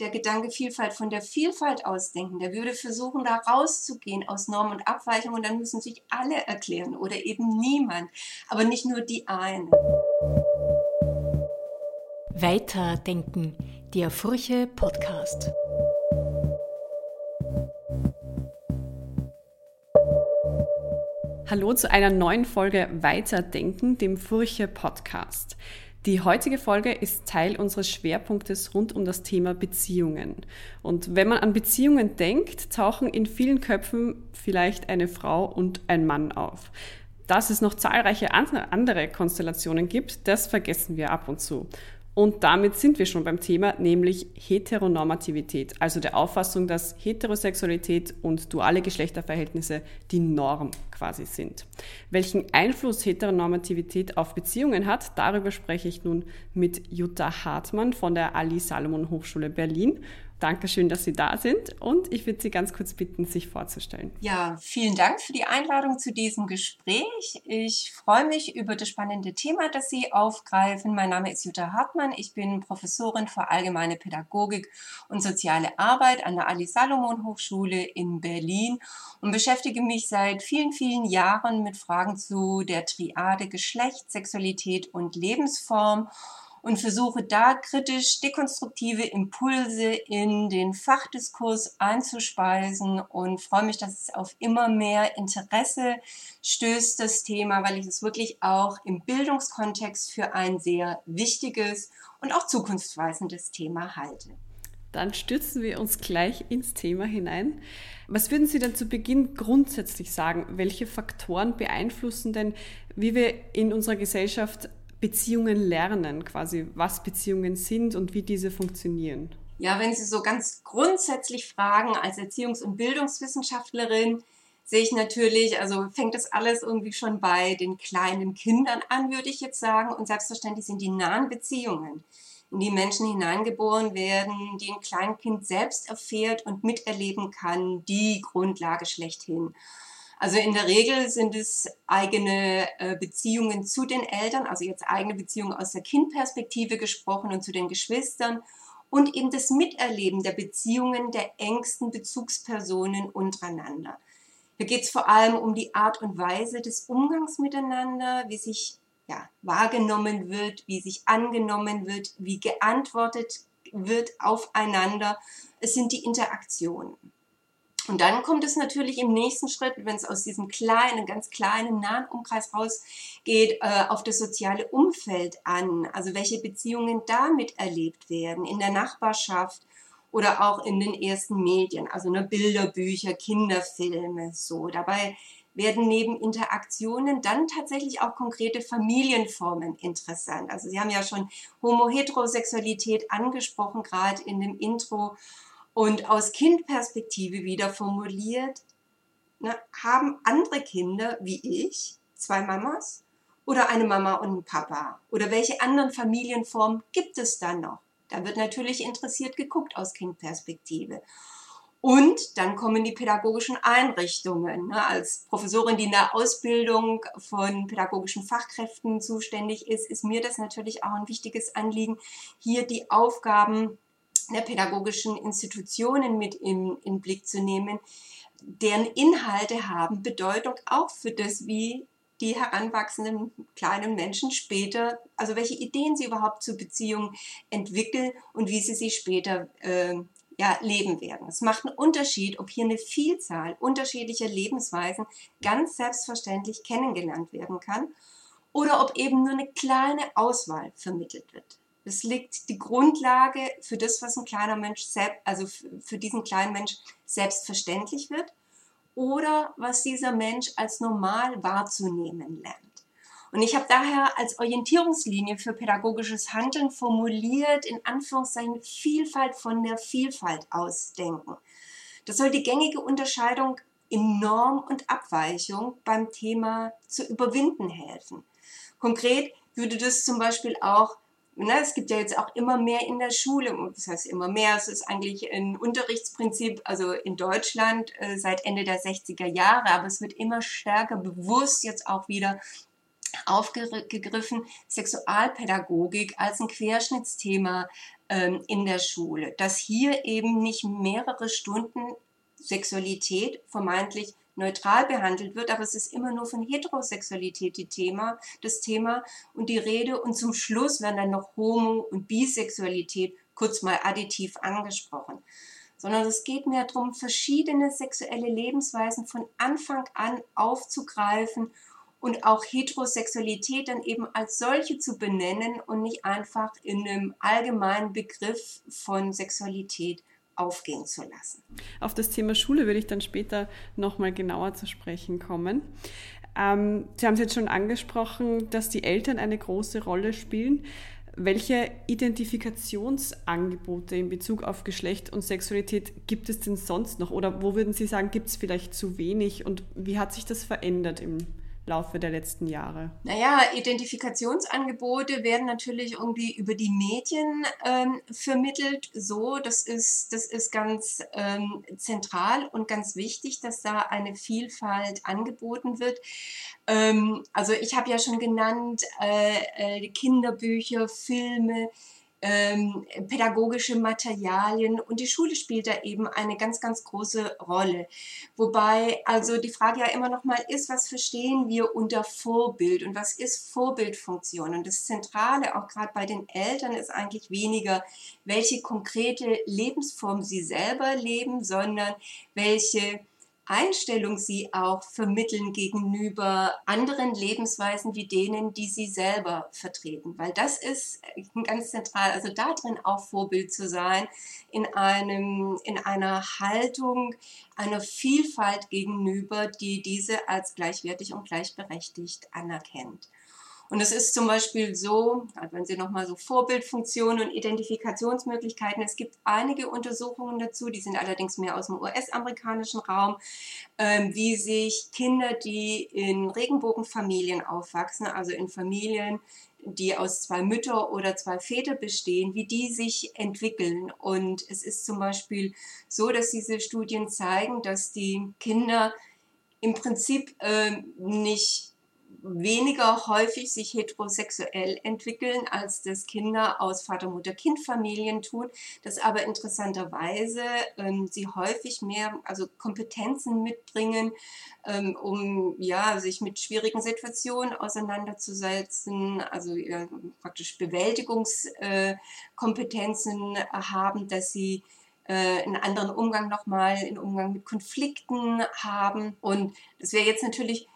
der Gedanke Vielfalt von der Vielfalt ausdenken. Der würde versuchen, da rauszugehen aus Norm und Abweichung und dann müssen sich alle erklären oder eben niemand, aber nicht nur die eine. Weiterdenken, der Furche Podcast. Hallo zu einer neuen Folge Weiterdenken, dem Furche Podcast. Die heutige Folge ist Teil unseres Schwerpunktes rund um das Thema Beziehungen. Und wenn man an Beziehungen denkt, tauchen in vielen Köpfen vielleicht eine Frau und ein Mann auf. Dass es noch zahlreiche andere Konstellationen gibt, das vergessen wir ab und zu. Und damit sind wir schon beim Thema, nämlich Heteronormativität, also der Auffassung, dass Heterosexualität und duale Geschlechterverhältnisse die Norm quasi sind. Welchen Einfluss Heteronormativität auf Beziehungen hat, darüber spreche ich nun mit Jutta Hartmann von der Ali Salomon Hochschule Berlin Dankeschön, dass Sie da sind und ich würde Sie ganz kurz bitten, sich vorzustellen. Ja, vielen Dank für die Einladung zu diesem Gespräch. Ich freue mich über das spannende Thema, das Sie aufgreifen. Mein Name ist Jutta Hartmann. Ich bin Professorin für allgemeine Pädagogik und soziale Arbeit an der Ali Salomon Hochschule in Berlin und beschäftige mich seit vielen, vielen Jahren mit Fragen zu der Triade Geschlecht, Sexualität und Lebensform und versuche da kritisch dekonstruktive Impulse in den Fachdiskurs einzuspeisen und freue mich, dass es auf immer mehr Interesse stößt, das Thema, weil ich es wirklich auch im Bildungskontext für ein sehr wichtiges und auch zukunftsweisendes Thema halte. Dann stürzen wir uns gleich ins Thema hinein. Was würden Sie denn zu Beginn grundsätzlich sagen? Welche Faktoren beeinflussen denn, wie wir in unserer Gesellschaft Beziehungen lernen, quasi was Beziehungen sind und wie diese funktionieren? Ja, wenn Sie so ganz grundsätzlich fragen, als Erziehungs- und Bildungswissenschaftlerin, sehe ich natürlich, also fängt das alles irgendwie schon bei den kleinen Kindern an, würde ich jetzt sagen. Und selbstverständlich sind die nahen Beziehungen, in die Menschen hineingeboren werden, die ein Kleinkind selbst erfährt und miterleben kann, die Grundlage schlechthin. Also in der Regel sind es eigene äh, Beziehungen zu den Eltern, also jetzt eigene Beziehungen aus der Kindperspektive gesprochen und zu den Geschwistern und eben das Miterleben der Beziehungen der engsten Bezugspersonen untereinander. Hier geht es vor allem um die Art und Weise des Umgangs miteinander, wie sich ja, wahrgenommen wird, wie sich angenommen wird, wie geantwortet wird aufeinander. Es sind die Interaktionen. Und dann kommt es natürlich im nächsten Schritt, wenn es aus diesem kleinen, ganz kleinen, nahen Umkreis rausgeht, äh, auf das soziale Umfeld an. Also welche Beziehungen damit erlebt werden, in der Nachbarschaft oder auch in den ersten Medien, also ne, Bilderbücher, Kinderfilme, so. Dabei werden neben Interaktionen dann tatsächlich auch konkrete Familienformen interessant. Also Sie haben ja schon Homo-Heterosexualität angesprochen, gerade in dem Intro. Und aus Kindperspektive wieder formuliert, ne, haben andere Kinder wie ich zwei Mamas oder eine Mama und einen Papa? Oder welche anderen Familienformen gibt es dann noch? Da wird natürlich interessiert geguckt aus Kindperspektive. Und dann kommen die pädagogischen Einrichtungen. Ne? Als Professorin, die in der Ausbildung von pädagogischen Fachkräften zuständig ist, ist mir das natürlich auch ein wichtiges Anliegen, hier die Aufgaben der pädagogischen Institutionen mit in, in Blick zu nehmen, deren Inhalte haben Bedeutung auch für das, wie die heranwachsenden kleinen Menschen später, also welche Ideen sie überhaupt zur Beziehung entwickeln und wie sie sie später äh, ja, leben werden. Es macht einen Unterschied, ob hier eine Vielzahl unterschiedlicher Lebensweisen ganz selbstverständlich kennengelernt werden kann oder ob eben nur eine kleine Auswahl vermittelt wird. Es liegt die Grundlage für das, was ein kleiner Mensch, selbst, also für diesen kleinen Mensch selbstverständlich wird oder was dieser Mensch als normal wahrzunehmen lernt. Und ich habe daher als Orientierungslinie für pädagogisches Handeln formuliert, in Anführungszeichen, Vielfalt von der Vielfalt ausdenken. Das soll die gängige Unterscheidung in Norm und Abweichung beim Thema zu überwinden helfen. Konkret würde das zum Beispiel auch Ne, es gibt ja jetzt auch immer mehr in der Schule, das heißt immer mehr, es ist eigentlich ein Unterrichtsprinzip, also in Deutschland äh, seit Ende der 60er Jahre, aber es wird immer stärker bewusst jetzt auch wieder aufgegriffen, Sexualpädagogik als ein Querschnittsthema ähm, in der Schule, dass hier eben nicht mehrere Stunden Sexualität vermeintlich neutral behandelt wird, aber es ist immer nur von Heterosexualität die Thema, das Thema und die Rede und zum Schluss werden dann noch Homo- und Bisexualität kurz mal additiv angesprochen. Sondern es geht mehr darum, verschiedene sexuelle Lebensweisen von Anfang an aufzugreifen und auch Heterosexualität dann eben als solche zu benennen und nicht einfach in einem allgemeinen Begriff von Sexualität aufgehen zu lassen. Auf das Thema Schule würde ich dann später nochmal genauer zu sprechen kommen. Ähm, Sie haben es jetzt schon angesprochen, dass die Eltern eine große Rolle spielen. Welche Identifikationsangebote in Bezug auf Geschlecht und Sexualität gibt es denn sonst noch? Oder wo würden Sie sagen, gibt es vielleicht zu wenig? Und wie hat sich das verändert im Laufe der letzten Jahre? Naja, Identifikationsangebote werden natürlich irgendwie über die Medien ähm, vermittelt. So, das ist, das ist ganz ähm, zentral und ganz wichtig, dass da eine Vielfalt angeboten wird. Ähm, also ich habe ja schon genannt, äh, äh, Kinderbücher, Filme, ähm, pädagogische Materialien und die Schule spielt da eben eine ganz, ganz große Rolle. Wobei also die Frage ja immer noch mal ist, was verstehen wir unter Vorbild und was ist Vorbildfunktion? Und das Zentrale auch gerade bei den Eltern ist eigentlich weniger, welche konkrete Lebensform sie selber leben, sondern welche Einstellung sie auch vermitteln gegenüber anderen Lebensweisen wie denen, die sie selber vertreten. Weil das ist ganz zentral, also darin auch Vorbild zu sein, in, einem, in einer Haltung einer Vielfalt gegenüber, die diese als gleichwertig und gleichberechtigt anerkennt. Und es ist zum Beispiel so, also wenn Sie nochmal so Vorbildfunktionen und Identifikationsmöglichkeiten, es gibt einige Untersuchungen dazu, die sind allerdings mehr aus dem US-amerikanischen Raum, ähm, wie sich Kinder, die in Regenbogenfamilien aufwachsen, also in Familien, die aus zwei Mütter oder zwei Väter bestehen, wie die sich entwickeln. Und es ist zum Beispiel so, dass diese Studien zeigen, dass die Kinder im Prinzip äh, nicht weniger häufig sich heterosexuell entwickeln, als das Kinder aus Vater-Mutter-Kind-Familien tun, dass aber interessanterweise ähm, sie häufig mehr also Kompetenzen mitbringen, ähm, um ja, sich mit schwierigen Situationen auseinanderzusetzen, also äh, praktisch Bewältigungskompetenzen haben, dass sie äh, einen anderen Umgang nochmal, einen Umgang mit Konflikten haben. Und das wäre jetzt natürlich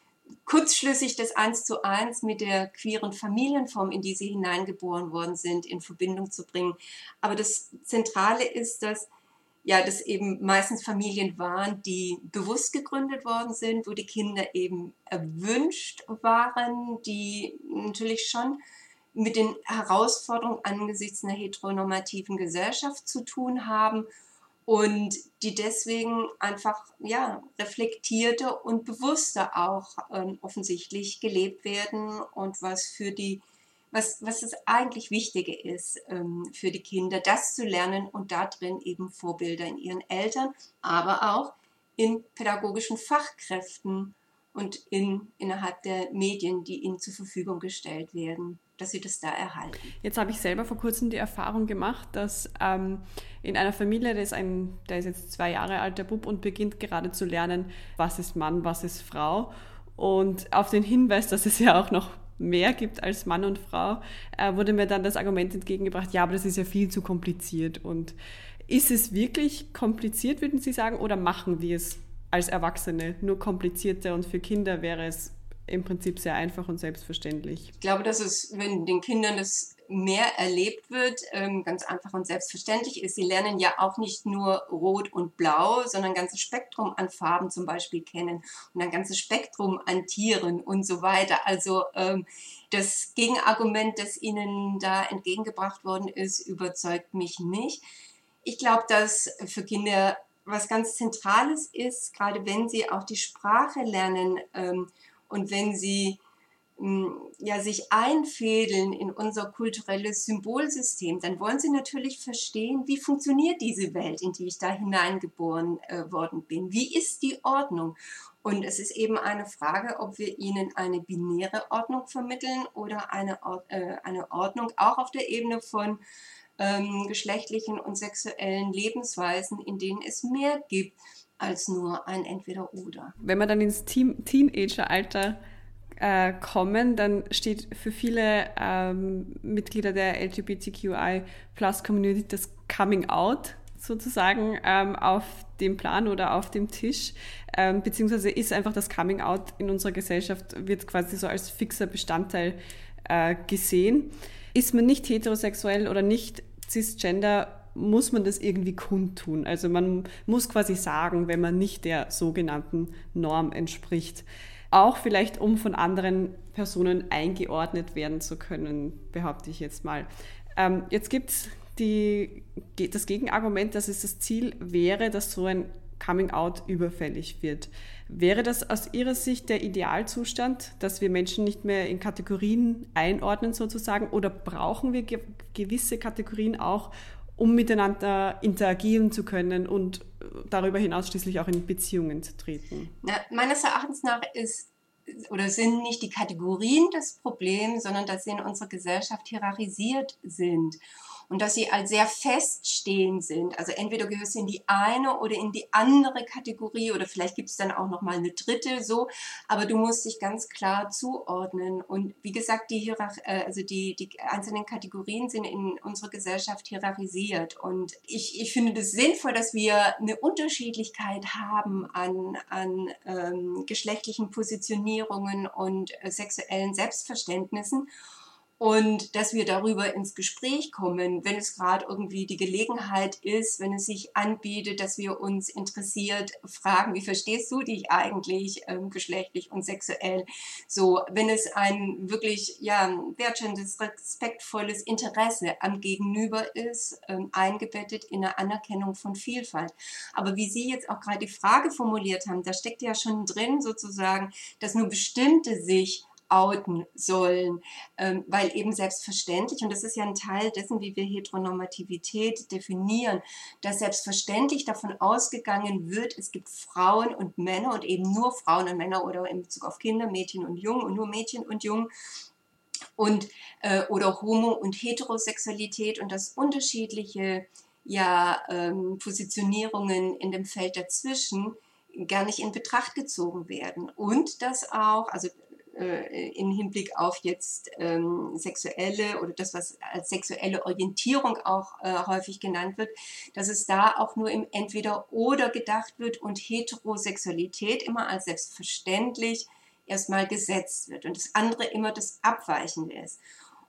kurzschlüssig das eins zu eins mit der queeren Familienform, in die sie hineingeboren worden sind, in Verbindung zu bringen. Aber das Zentrale ist, dass ja, das eben meistens Familien waren, die bewusst gegründet worden sind, wo die Kinder eben erwünscht waren, die natürlich schon mit den Herausforderungen angesichts einer heteronormativen Gesellschaft zu tun haben und die deswegen einfach ja reflektierter und bewusster auch ähm, offensichtlich gelebt werden und was für die was, was das eigentlich Wichtige ist ähm, für die Kinder, das zu lernen und da drin eben Vorbilder in ihren Eltern, aber auch in pädagogischen Fachkräften und in, innerhalb der Medien, die ihnen zur Verfügung gestellt werden dass sie das da erhalten. Jetzt habe ich selber vor kurzem die Erfahrung gemacht, dass ähm, in einer Familie, der ist, ein, der ist jetzt zwei Jahre alt, der Bub, und beginnt gerade zu lernen, was ist Mann, was ist Frau. Und auf den Hinweis, dass es ja auch noch mehr gibt als Mann und Frau, äh, wurde mir dann das Argument entgegengebracht, ja, aber das ist ja viel zu kompliziert. Und ist es wirklich kompliziert, würden Sie sagen, oder machen wir es als Erwachsene nur komplizierter und für Kinder wäre es im Prinzip sehr einfach und selbstverständlich. Ich glaube, dass es, wenn den Kindern das mehr erlebt wird, ähm, ganz einfach und selbstverständlich ist. Sie lernen ja auch nicht nur Rot und Blau, sondern ein ganzes Spektrum an Farben zum Beispiel kennen und ein ganzes Spektrum an Tieren und so weiter. Also ähm, das Gegenargument, das Ihnen da entgegengebracht worden ist, überzeugt mich nicht. Ich glaube, dass für Kinder was ganz Zentrales ist, gerade wenn sie auch die Sprache lernen, ähm, und wenn sie mm, ja, sich einfädeln in unser kulturelles Symbolsystem, dann wollen sie natürlich verstehen, wie funktioniert diese Welt, in die ich da hineingeboren äh, worden bin. Wie ist die Ordnung? Und es ist eben eine Frage, ob wir ihnen eine binäre Ordnung vermitteln oder eine, äh, eine Ordnung auch auf der Ebene von ähm, geschlechtlichen und sexuellen Lebensweisen, in denen es mehr gibt als nur ein Entweder-Oder. Wenn man dann ins Teen Teenager-Alter äh, kommen, dann steht für viele ähm, Mitglieder der LGBTQI-Plus-Community das Coming Out sozusagen ähm, auf dem Plan oder auf dem Tisch, ähm, beziehungsweise ist einfach das Coming Out in unserer Gesellschaft, wird quasi so als fixer Bestandteil äh, gesehen. Ist man nicht heterosexuell oder nicht cisgender, muss man das irgendwie kundtun. Also man muss quasi sagen, wenn man nicht der sogenannten Norm entspricht. Auch vielleicht, um von anderen Personen eingeordnet werden zu können, behaupte ich jetzt mal. Ähm, jetzt gibt es das Gegenargument, dass es das Ziel wäre, dass so ein Coming-out überfällig wird. Wäre das aus Ihrer Sicht der Idealzustand, dass wir Menschen nicht mehr in Kategorien einordnen sozusagen? Oder brauchen wir ge gewisse Kategorien auch, um miteinander interagieren zu können und darüber hinaus schließlich auch in Beziehungen zu treten? Na, meines Erachtens nach ist oder sind nicht die Kategorien das Problem, sondern dass sie in unserer Gesellschaft hierarchisiert sind und dass sie als sehr feststehend sind. Also entweder gehörst du in die eine oder in die andere Kategorie oder vielleicht gibt es dann auch noch mal eine dritte so, aber du musst dich ganz klar zuordnen. Und wie gesagt, die, Hierarch äh, also die, die einzelnen Kategorien sind in unserer Gesellschaft hierarchisiert. Und ich, ich finde das sinnvoll, dass wir eine Unterschiedlichkeit haben an, an ähm, geschlechtlichen Positionierungen und äh, sexuellen Selbstverständnissen und dass wir darüber ins Gespräch kommen, wenn es gerade irgendwie die Gelegenheit ist, wenn es sich anbietet, dass wir uns interessiert fragen, wie verstehst du dich eigentlich ähm, geschlechtlich und sexuell? So, wenn es ein wirklich ja wertschätzendes, respektvolles Interesse am Gegenüber ist, ähm, eingebettet in eine Anerkennung von Vielfalt. Aber wie Sie jetzt auch gerade die Frage formuliert haben, da steckt ja schon drin sozusagen, dass nur bestimmte sich outen sollen, ähm, weil eben selbstverständlich, und das ist ja ein Teil dessen, wie wir Heteronormativität definieren, dass selbstverständlich davon ausgegangen wird, es gibt Frauen und Männer und eben nur Frauen und Männer oder in Bezug auf Kinder, Mädchen und Jungen und nur Mädchen und Jungen und äh, oder Homo- und Heterosexualität und dass unterschiedliche ja, ähm, Positionierungen in dem Feld dazwischen gar nicht in Betracht gezogen werden. Und dass auch, also äh, im Hinblick auf jetzt ähm, sexuelle oder das, was als sexuelle Orientierung auch äh, häufig genannt wird, dass es da auch nur im Entweder-Oder gedacht wird und Heterosexualität immer als selbstverständlich erstmal gesetzt wird und das andere immer das Abweichende ist.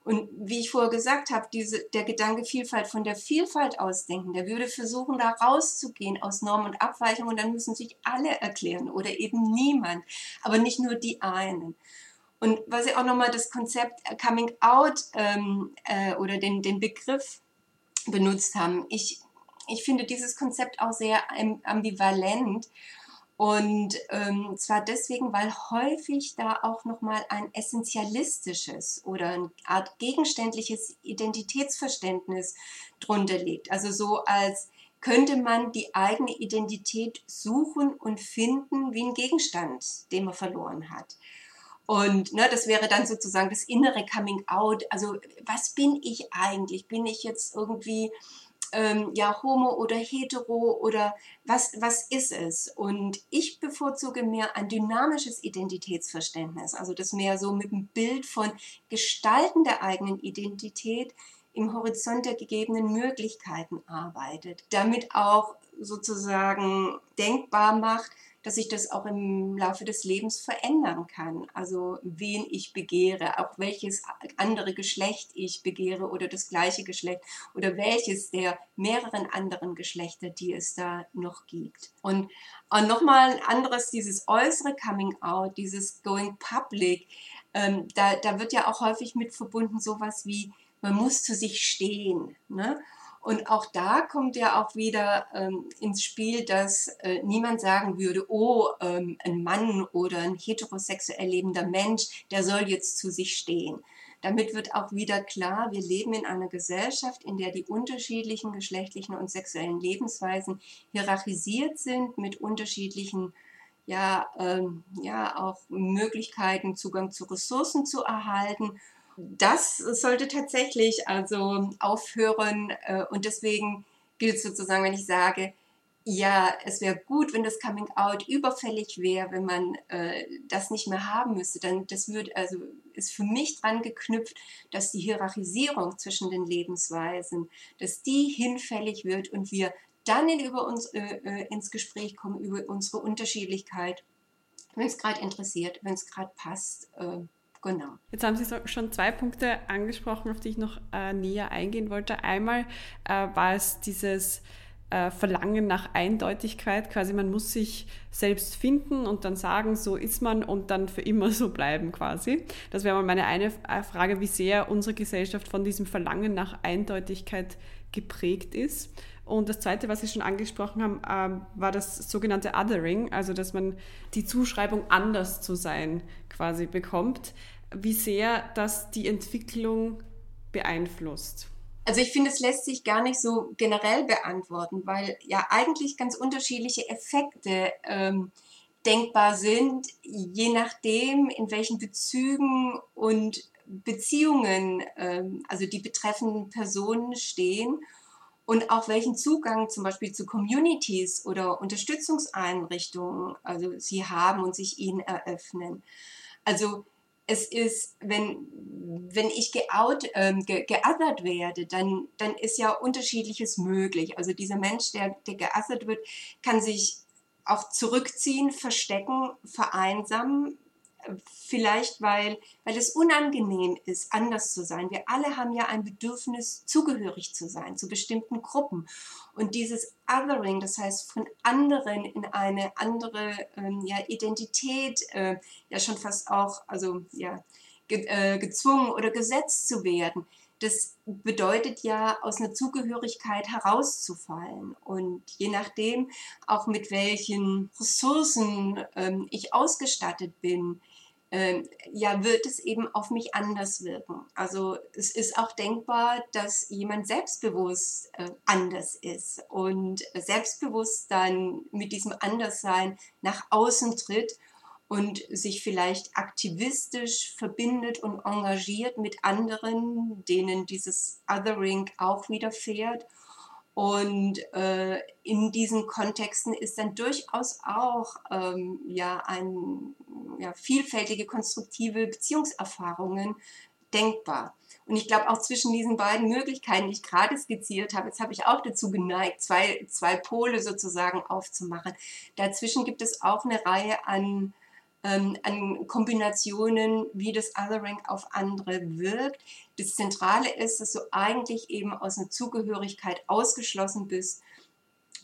Und wie ich vorher gesagt habe, diese, der Gedanke Vielfalt von der Vielfalt ausdenken, der würde versuchen, da rauszugehen aus Norm und Abweichung und dann müssen sich alle erklären oder eben niemand, aber nicht nur die einen. Und was ich auch nochmal das Konzept Coming Out ähm, äh, oder den, den Begriff benutzt haben, ich, ich finde dieses Konzept auch sehr ambivalent und ähm, zwar deswegen, weil häufig da auch nochmal ein essentialistisches oder eine Art gegenständliches Identitätsverständnis drunter liegt. Also so als könnte man die eigene Identität suchen und finden wie ein Gegenstand, den man verloren hat. Und ne, das wäre dann sozusagen das innere Coming Out. Also was bin ich eigentlich? Bin ich jetzt irgendwie ähm, ja homo oder hetero oder was, was ist es? Und ich bevorzuge mehr ein dynamisches Identitätsverständnis, also das mehr so mit dem Bild von Gestalten der eigenen Identität im Horizont der gegebenen Möglichkeiten arbeitet, damit auch sozusagen denkbar macht, dass ich das auch im Laufe des Lebens verändern kann. Also wen ich begehre, auch welches andere Geschlecht ich begehre oder das gleiche Geschlecht oder welches der mehreren anderen Geschlechter, die es da noch gibt. Und, und nochmal ein anderes, dieses äußere Coming Out, dieses Going Public, ähm, da, da wird ja auch häufig mit verbunden sowas wie, man muss zu sich stehen. Ne? Und auch da kommt ja auch wieder ähm, ins Spiel, dass äh, niemand sagen würde, oh, ähm, ein Mann oder ein heterosexuell lebender Mensch, der soll jetzt zu sich stehen. Damit wird auch wieder klar, wir leben in einer Gesellschaft, in der die unterschiedlichen geschlechtlichen und sexuellen Lebensweisen hierarchisiert sind mit unterschiedlichen ja, ähm, ja, auch Möglichkeiten, Zugang zu Ressourcen zu erhalten Das sollte tatsächlich also aufhören äh, und deswegen gilt sozusagen, wenn ich sage, ja, es wäre gut, wenn das Coming Out überfällig wäre, wenn man äh, das nicht mehr haben müsste. Dann das wird also ist für mich dran geknüpft, dass die Hierarchisierung zwischen den Lebensweisen, dass die hinfällig wird und wir dann in, über uns äh, äh ins Gespräch kommen über unsere Unterschiedlichkeit, wenn es gerade interessiert, wenn es gerade passt. Äh, genau. Jetzt haben Sie so schon zwei Punkte angesprochen, auf die ich noch äh, näher eingehen wollte. Einmal äh, war es dieses äh, Verlangen nach Eindeutigkeit. Quasi man muss sich selbst finden und dann sagen, so ist man und dann für immer so bleiben quasi. Das wäre mal meine eine äh, Frage, wie sehr unsere Gesellschaft von diesem Verlangen nach Eindeutigkeit geprägt ist. Und das Zweite, was Sie schon angesprochen haben, ähm, war das sogenannte Othering, also dass man die Zuschreibung anders zu sein quasi bekommt. Wie sehr das die Entwicklung beeinflusst? Also ich finde, es lässt sich gar nicht so generell beantworten, weil ja eigentlich ganz unterschiedliche Effekte ähm, denkbar sind, je nachdem, in welchen Bezügen und Beziehungen ähm, also die betreffenden Personen stehen und auch welchen Zugang zum Beispiel zu Communities oder Unterstützungseinrichtungen also sie haben und sich ihnen eröffnen. Also es ist, wenn, wenn ich geout, ähm, ge, geothert werde, dann, dann ist ja unterschiedliches möglich. Also dieser Mensch, der, der geothert wird, kann sich auch zurückziehen, verstecken, vereinsamen, vielleicht weil, weil es unangenehm ist, anders zu sein. Wir alle haben ja ein Bedürfnis, zugehörig zu sein, zu bestimmten Gruppen. Und dieses Othering, das heißt von anderen in eine andere ähm, ja, Identität, äh, ja schon fast auch, also ja, ge äh, gezwungen oder gesetzt zu werden, das bedeutet ja, aus einer Zugehörigkeit herauszufallen. Und je nachdem, auch mit welchen Ressourcen ähm, ich ausgestattet bin, ähm, ja, wird es eben auf mich anders wirken. Also es ist auch denkbar, dass jemand selbstbewusst äh, anders ist und selbstbewusst dann mit diesem Anderssein nach außen tritt und sich vielleicht aktivistisch verbindet und engagiert mit anderen, denen dieses Othering auch widerfährt und äh, in diesen Kontexten ist dann durchaus auch ähm, ja, ein, ja, vielfältige konstruktive Beziehungserfahrungen denkbar. Und ich glaube auch zwischen diesen beiden Möglichkeiten, die ich gerade skizziert habe, jetzt habe ich auch dazu geneigt, zwei, zwei Pole sozusagen aufzumachen. Dazwischen gibt es auch eine Reihe an ähm, an Kombinationen, wie das Othering auf andere wirkt. Das Zentrale ist, dass du eigentlich eben aus einer Zugehörigkeit ausgeschlossen bist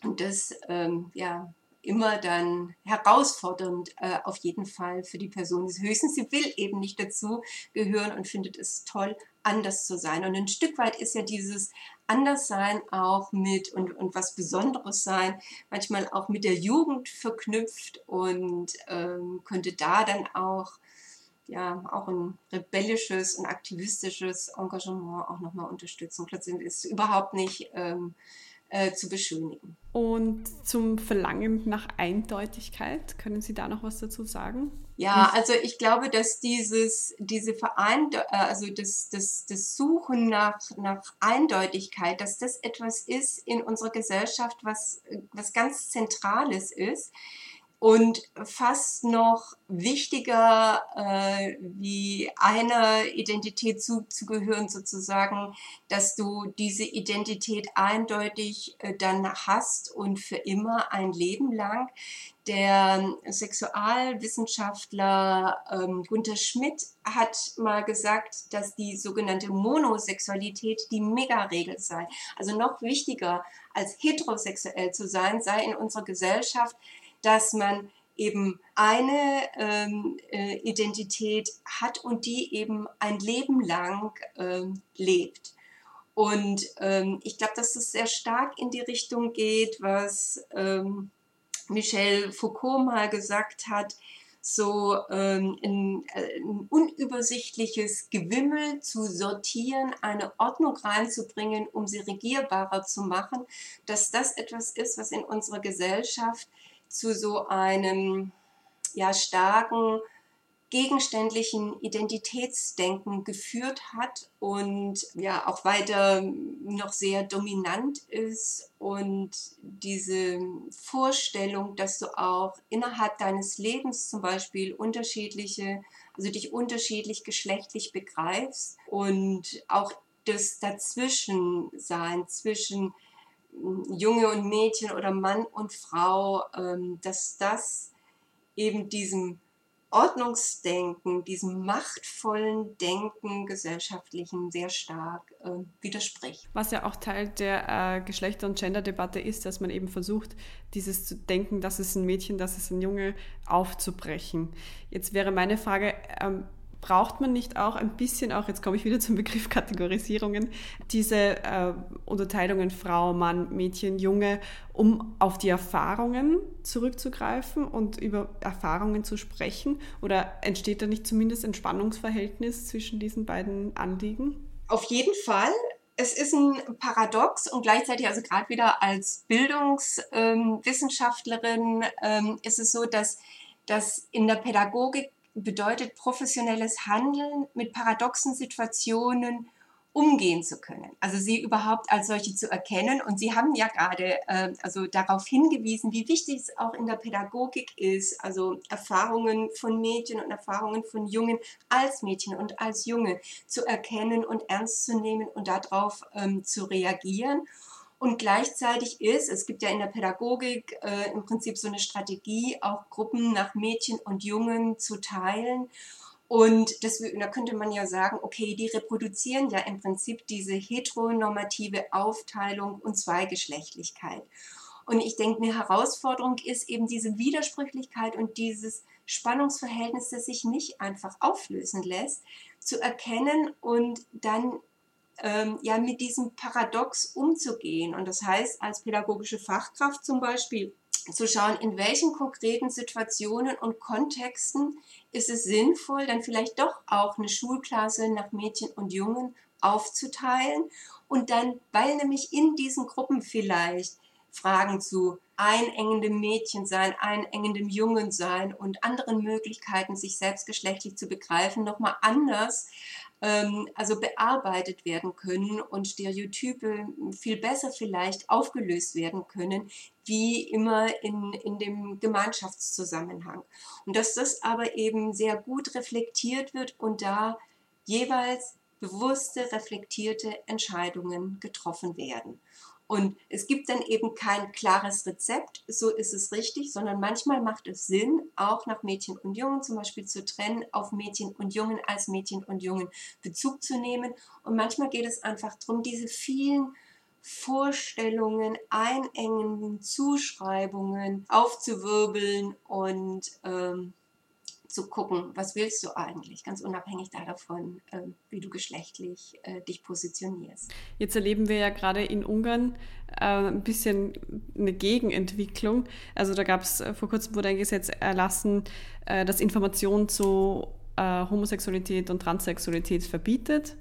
und das ähm, ja immer dann herausfordernd äh, auf jeden Fall für die Person ist. Höchstens sie will eben nicht dazu gehören und findet es toll, anders zu sein. Und ein Stück weit ist ja dieses Anderssein auch mit und, und was Besonderes sein, manchmal auch mit der Jugend verknüpft und ähm, könnte da dann auch ja, auch ein rebellisches und aktivistisches Engagement auch nochmal unterstützen. Plötzlich ist es überhaupt nicht ähm, äh, zu beschönigen. Und zum Verlangen nach Eindeutigkeit, können Sie da noch was dazu sagen? Ja, also ich glaube, dass dieses, diese Verein, äh, also das, das, das Suchen nach, nach Eindeutigkeit, dass das etwas ist in unserer Gesellschaft, was, was ganz Zentrales ist und fast noch wichtiger äh, wie einer Identität zuzugehören, sozusagen, dass du diese Identität eindeutig äh, dann hast und für immer ein Leben lang. Der Sexualwissenschaftler ähm, Gunther Schmidt hat mal gesagt, dass die sogenannte Monosexualität die Megaregel sei. Also noch wichtiger als heterosexuell zu sein, sei in unserer Gesellschaft dass man eben eine ähm, äh, Identität hat und die eben ein Leben lang ähm, lebt. Und ähm, ich glaube, dass es sehr stark in die Richtung geht, was ähm, Michel Foucault mal gesagt hat, so ähm, ein, äh, ein, unübersichtliches Gewimmel zu sortieren, eine Ordnung reinzubringen, um sie regierbarer zu machen, dass das etwas ist, was in unserer Gesellschaft zu so einem ja, starken gegenständlichen Identitätsdenken geführt hat und ja auch weiter noch sehr dominant ist und diese Vorstellung, dass du auch innerhalb deines Lebens zum Beispiel unterschiedliche, also dich unterschiedlich geschlechtlich begreifst und auch das Dazwischensein zwischen Junge und Mädchen oder Mann und Frau, ähm, dass das eben diesem Ordnungsdenken, diesem machtvollen Denken gesellschaftlichen sehr stark äh, widerspricht. Was ja auch Teil der äh, Geschlechter- und Gender-Debatte ist, dass man eben versucht, dieses zu denken, das ist ein Mädchen, das ist ein Junge, aufzubrechen. Jetzt wäre meine Frage, ähm, braucht man nicht auch ein bisschen, auch jetzt komme ich wieder zum Begriff Kategorisierungen, diese äh, Unterteilungen Frau, Mann, Mädchen, Junge, um auf die Erfahrungen zurückzugreifen und über Erfahrungen zu sprechen? Oder entsteht da nicht zumindest ein Spannungsverhältnis zwischen diesen beiden Anliegen? Auf jeden Fall. Es ist ein Paradox und gleichzeitig, also gerade wieder als Bildungswissenschaftlerin, ähm, ähm, ist es so, dass, dass in der Pädagogik bedeutet professionelles Handeln mit paradoxen Situationen umgehen zu können. Also sie überhaupt als solche zu erkennen. Und Sie haben ja gerade äh, also darauf hingewiesen, wie wichtig es auch in der Pädagogik ist, also Erfahrungen von Mädchen und Erfahrungen von Jungen als Mädchen und als Junge zu erkennen und ernst zu nehmen und darauf ähm, zu reagieren. Und gleichzeitig ist, es gibt ja in der Pädagogik äh, im Prinzip so eine Strategie, auch Gruppen nach Mädchen und Jungen zu teilen. Und das, da könnte man ja sagen, okay, die reproduzieren ja im Prinzip diese heteronormative Aufteilung und Zweigeschlechtlichkeit. Und ich denke, eine Herausforderung ist eben diese Widersprüchlichkeit und dieses Spannungsverhältnis, das sich nicht einfach auflösen lässt, zu erkennen und dann ähm, ja mit diesem Paradox umzugehen. Und das heißt, als pädagogische Fachkraft zum Beispiel zu schauen, in welchen konkreten Situationen und Kontexten ist es sinnvoll, dann vielleicht doch auch eine Schulklasse nach Mädchen und Jungen aufzuteilen und dann, weil nämlich in diesen Gruppen vielleicht Fragen zu einengendem Mädchen sein, einengendem Jungen sein und anderen Möglichkeiten, sich selbstgeschlechtlich zu begreifen, nochmal anders also bearbeitet werden können und Stereotype viel besser vielleicht aufgelöst werden können, wie immer in, in dem Gemeinschaftszusammenhang. Und dass das aber eben sehr gut reflektiert wird und da jeweils bewusste, reflektierte Entscheidungen getroffen werden. Und es gibt dann eben kein klares Rezept, so ist es richtig, sondern manchmal macht es Sinn, auch nach Mädchen und Jungen zum Beispiel zu trennen, auf Mädchen und Jungen als Mädchen und Jungen Bezug zu nehmen. Und manchmal geht es einfach darum, diese vielen Vorstellungen, einengenden Zuschreibungen aufzuwirbeln und ähm, zu gucken, was willst du eigentlich, ganz unabhängig davon, äh, wie du geschlechtlich äh, dich positionierst. Jetzt erleben wir ja gerade in Ungarn äh, ein bisschen eine Gegenentwicklung. Also da gab es, äh, vor kurzem wurde ein Gesetz erlassen, äh, das Informationen zu äh, Homosexualität und Transsexualität verbietet.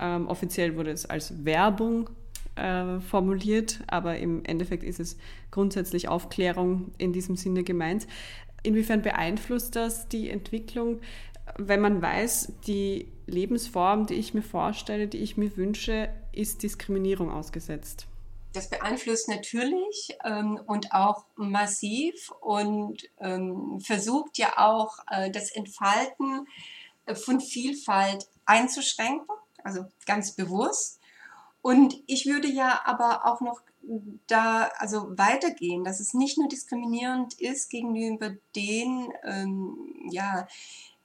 Ähm, offiziell wurde es als Werbung formuliert, aber im Endeffekt ist es grundsätzlich Aufklärung in diesem Sinne gemeint. Inwiefern beeinflusst das die Entwicklung, wenn man weiß, die Lebensform, die ich mir vorstelle, die ich mir wünsche, ist Diskriminierung ausgesetzt? Das beeinflusst natürlich ähm, und auch massiv und ähm, versucht ja auch äh, das Entfalten äh, von Vielfalt einzuschränken, also ganz bewusst. Und ich würde ja aber auch noch da also weitergehen, dass es nicht nur diskriminierend ist gegenüber den ähm, ja,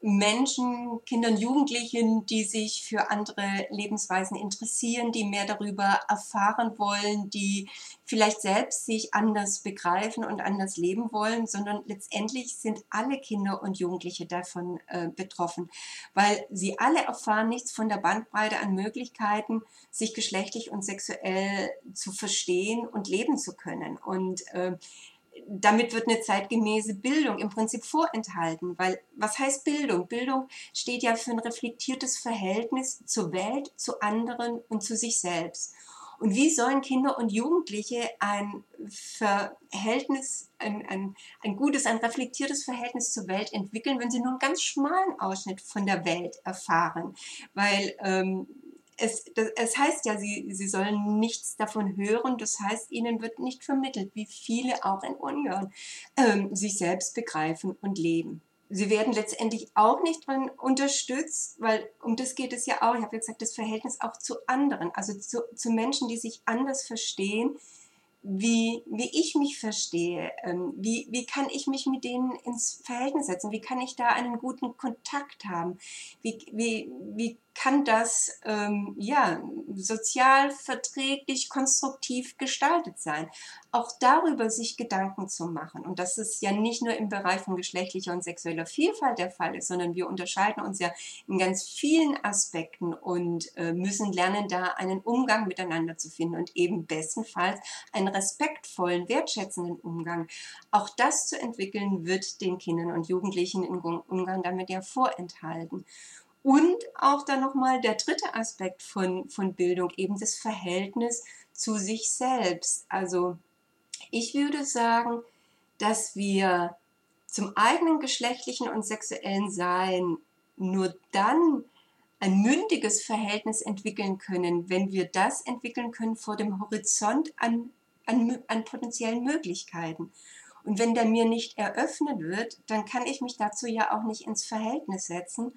Menschen, Kindern, Jugendlichen, die sich für andere Lebensweisen interessieren, die mehr darüber erfahren wollen, die vielleicht selbst sich anders begreifen und anders leben wollen, sondern letztendlich sind alle Kinder und Jugendliche davon äh, betroffen, weil sie alle erfahren nichts von der Bandbreite an Möglichkeiten, sich geschlechtlich und sexuell zu verstehen und leben zu können. Und äh, damit wird eine zeitgemäße Bildung im Prinzip vorenthalten, weil was heißt Bildung? Bildung steht ja für ein reflektiertes Verhältnis zur Welt, zu anderen und zu sich selbst. Und wie sollen Kinder und Jugendliche ein Verhältnis, ein, ein, ein gutes, ein reflektiertes Verhältnis zur Welt entwickeln, wenn sie nur einen ganz schmalen Ausschnitt von der Welt erfahren? Weil ähm, es, das, es heißt ja, sie, sie sollen nichts davon hören. Das heißt, ihnen wird nicht vermittelt, wie viele auch in Ungarn ähm, sich selbst begreifen und leben. Sie werden letztendlich auch nicht unterstützt, weil um das geht es ja auch. Ich habe jetzt gesagt, das Verhältnis auch zu anderen, also zu, zu Menschen, die sich anders verstehen, wie, wie ich mich verstehe, ähm, wie, wie kann ich mich mit denen ins Verhältnis setzen, wie kann ich da einen guten Kontakt haben, wie, wie, wie kann das ähm, ja, sozial verträglich, konstruktiv gestaltet sein. Auch darüber sich Gedanken zu machen. Und das ist ja nicht nur im Bereich von geschlechtlicher und sexueller Vielfalt der Fall ist, sondern wir unterscheiden uns ja in ganz vielen Aspekten und äh, müssen lernen, da einen Umgang miteinander zu finden und eben bestenfalls einen respektvollen, wertschätzenden Umgang. Auch das zu entwickeln, wird den Kindern und Jugendlichen in Ungarn damit ja vorenthalten. Und auch dann nochmal der dritte Aspekt von, von Bildung, eben das Verhältnis zu sich selbst. Also ich würde sagen, dass wir zum eigenen geschlechtlichen und sexuellen Sein nur dann ein mündiges Verhältnis entwickeln können, wenn wir das entwickeln können vor dem Horizont an, an, an potenziellen Möglichkeiten. Und wenn der mir nicht eröffnet wird, dann kann ich mich dazu ja auch nicht ins Verhältnis setzen.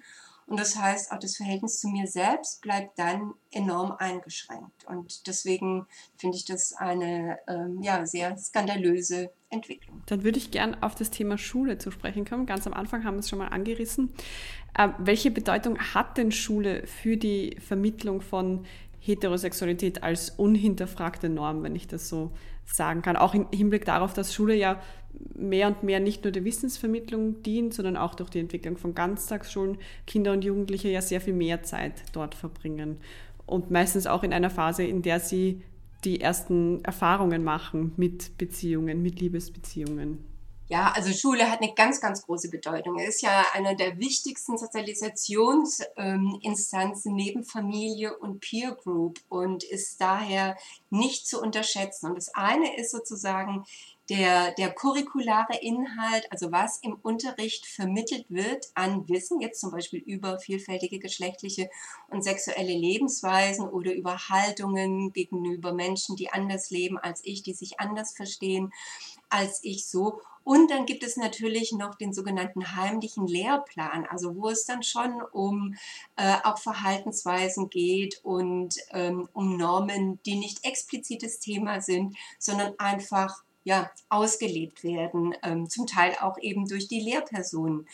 Und das heißt, auch das Verhältnis zu mir selbst bleibt dann enorm eingeschränkt. Und deswegen finde ich das eine ähm, ja, sehr skandalöse Entwicklung. Dann würde ich gern auf das Thema Schule zu sprechen kommen. Ganz am Anfang haben wir es schon mal angerissen. Äh, welche Bedeutung hat denn Schule für die Vermittlung von Heterosexualität als unhinterfragte Norm, wenn ich das so sagen kann? Auch im Hinblick darauf, dass Schule ja mehr und mehr nicht nur der Wissensvermittlung dient, sondern auch durch die Entwicklung von Ganztagsschulen Kinder und Jugendliche ja sehr viel mehr Zeit dort verbringen. Und meistens auch in einer Phase, in der sie die ersten Erfahrungen machen mit Beziehungen, mit Liebesbeziehungen. Ja, also Schule hat eine ganz, ganz große Bedeutung. Es ist ja eine der wichtigsten Sozialisationsinstanzen neben Familie und Peer Group und ist daher nicht zu unterschätzen. Und das eine ist sozusagen der, der curriculare Inhalt, also was im Unterricht vermittelt wird an Wissen, jetzt zum Beispiel über vielfältige geschlechtliche und sexuelle Lebensweisen oder über Haltungen gegenüber Menschen, die anders leben als ich, die sich anders verstehen als ich so. Und dann gibt es natürlich noch den sogenannten heimlichen Lehrplan, also wo es dann schon um äh, auch Verhaltensweisen geht und ähm, um Normen, die nicht explizites Thema sind, sondern einfach ja, ausgelebt werden, ähm, zum Teil auch eben durch die Lehrpersonen.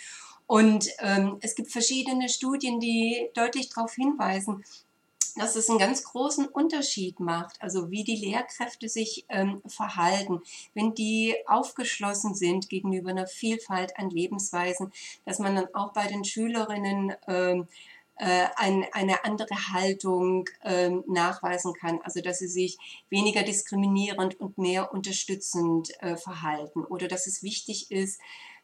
Und ähm, es gibt verschiedene Studien, die deutlich darauf hinweisen, dass es einen ganz großen Unterschied macht, also wie die Lehrkräfte sich ähm, verhalten, wenn die aufgeschlossen sind gegenüber einer Vielfalt an Lebensweisen, dass man dann auch bei den Schülerinnen ähm, äh, ein, eine andere Haltung ähm, nachweisen kann. Also dass sie sich weniger diskriminierend und mehr unterstützend äh, verhalten oder dass es wichtig ist,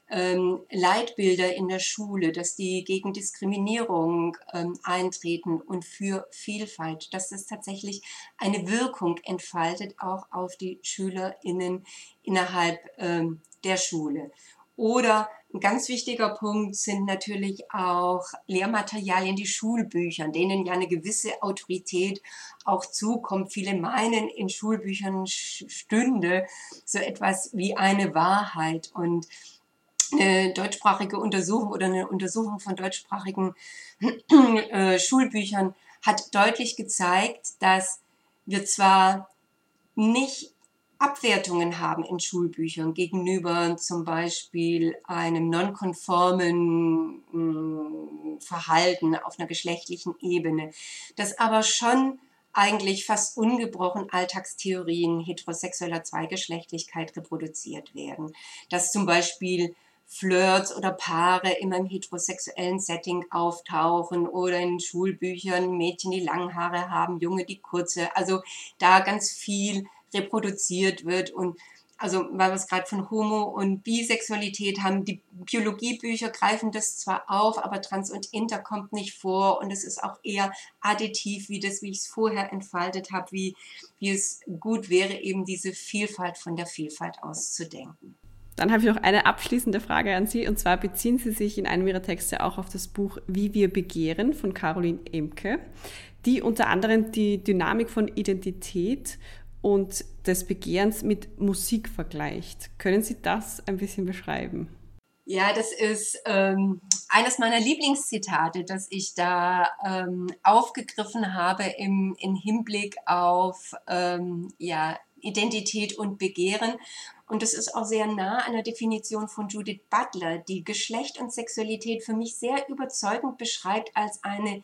ähm, Leitbilder in der Schule, dass die gegen Diskriminierung ähm, eintreten und für Vielfalt, dass das tatsächlich eine Wirkung entfaltet, auch auf die SchülerInnen innerhalb ähm, der Schule. Oder ein ganz wichtiger Punkt sind natürlich auch Lehrmaterialien, die Schulbüchern, denen ja eine gewisse Autorität auch zukommt. Viele meinen, in Schulbüchern stünde so etwas wie eine Wahrheit und eine deutschsprachige Untersuchung oder eine Untersuchung von deutschsprachigen äh, Schulbüchern hat deutlich gezeigt, dass wir zwar nicht Abwertungen haben in Schulbüchern gegenüber zum Beispiel einem nonkonformen mm, Verhalten auf einer geschlechtlichen Ebene, dass aber schon eigentlich fast ungebrochen Alltagstheorien heterosexueller Zweigeschlechtlichkeit reproduziert werden. Dass zum Beispiel Flirts oder Paare immer im heterosexuellen Setting auftauchen oder in Schulbüchern Mädchen, die lange Haare haben, Junge, die kurze. Also da ganz viel reproduziert wird. Und also weil wir es gerade von Homo- und Bisexualität haben, die Biologiebücher greifen das zwar auf, aber Trans und Inter kommt nicht vor. Und es ist auch eher additiv, wie das, wie ich es vorher entfaltet habe, wie, wie es gut wäre, eben diese Vielfalt von der Vielfalt auszudenken. Dann habe ich noch eine abschließende Frage an Sie. Und zwar beziehen Sie sich in einem Ihrer Texte auch auf das Buch Wie wir begehren von Caroline Emke, die unter anderem die Dynamik von Identität und des Begehrens mit Musik vergleicht. Können Sie das ein bisschen beschreiben? Ja, das ist ähm, eines meiner Lieblingszitate, das ich da ähm, aufgegriffen habe im, im Hinblick auf ähm, ja, Identität und Begehren. Und das ist auch sehr nah an der Definition von Judith Butler, die Geschlecht und Sexualität für mich sehr überzeugend beschreibt als eine,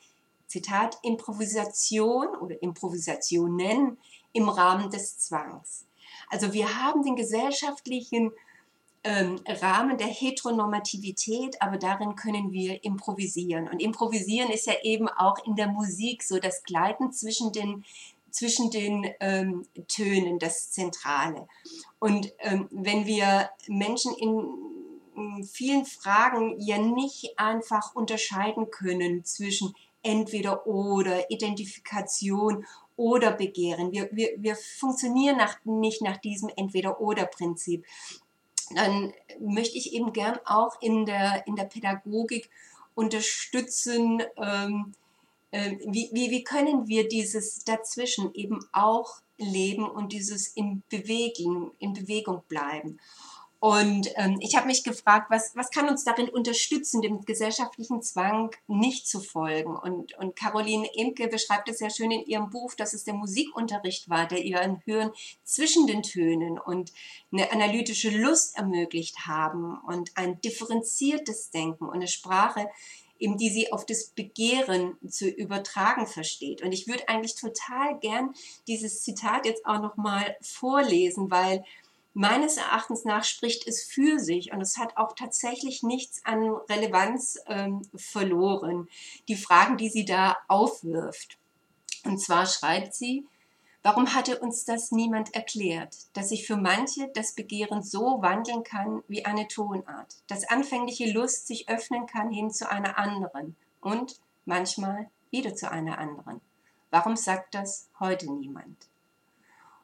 Zitat, Improvisation oder Improvisationen im Rahmen des Zwangs. Also wir haben den gesellschaftlichen ähm, Rahmen der Heteronormativität, aber darin können wir improvisieren. Und improvisieren ist ja eben auch in der Musik so das Gleiten zwischen den, zwischen den ähm, Tönen, das Zentrale. Und ähm, wenn wir Menschen in, vielen Fragen ja nicht einfach unterscheiden können zwischen entweder oder Identifikation oder Begehren. Wir, wir, wir funktionieren nach, nicht nach diesem Entweder-Oder-Prinzip. Dann möchte ich eben gern auch in der, in der Pädagogik unterstützen, ähm, äh, wie, wie, wie können wir dieses Dazwischen eben auch leben und dieses in Bewegung, in Bewegung bleiben. Und ähm, ich habe mich gefragt, was, was kann uns darin unterstützen, dem gesellschaftlichen Zwang nicht zu folgen? Und, und Caroline Imke beschreibt es sehr schön in ihrem Buch, dass es der Musikunterricht war, der ihr ein Hören zwischen den Tönen und eine analytische Lust ermöglicht haben und ein differenziertes Denken und eine Sprache, eben die sie auf das Begehren zu übertragen versteht. Und ich würde eigentlich total gern dieses Zitat jetzt auch nochmal vorlesen, weil meines Erachtens nach spricht es für sich und es hat auch tatsächlich nichts an Relevanz ähm, verloren, die Fragen, die sie da aufwirft. Und zwar schreibt sie, warum hatte uns das niemand erklärt, dass sich für manche das Begehren so wandeln kann wie eine Tonart, dass anfängliche Lust sich öffnen kann hin zu einer anderen und manchmal wieder zu einer anderen. Warum sagt das heute niemand?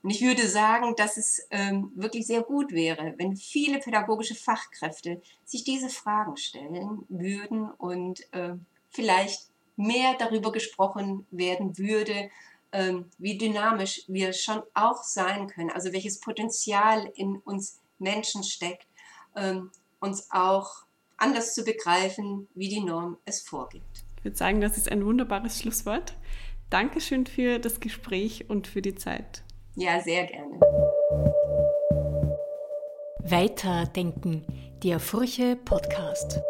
Und ich würde sagen, dass es ähm, wirklich sehr gut wäre, wenn viele pädagogische Fachkräfte sich diese Fragen stellen würden und äh, vielleicht mehr darüber gesprochen werden würde, ähm, wie dynamisch wir schon auch sein können, also welches Potenzial in uns Menschen steckt, ähm, uns auch anders zu begreifen, wie die Norm es vorgibt. Ich würde sagen, das ist ein wunderbares Schlusswort. Dankeschön für das Gespräch und für die Zeit. Ja, sehr gerne. Weiterdenken, der Furche Podcast.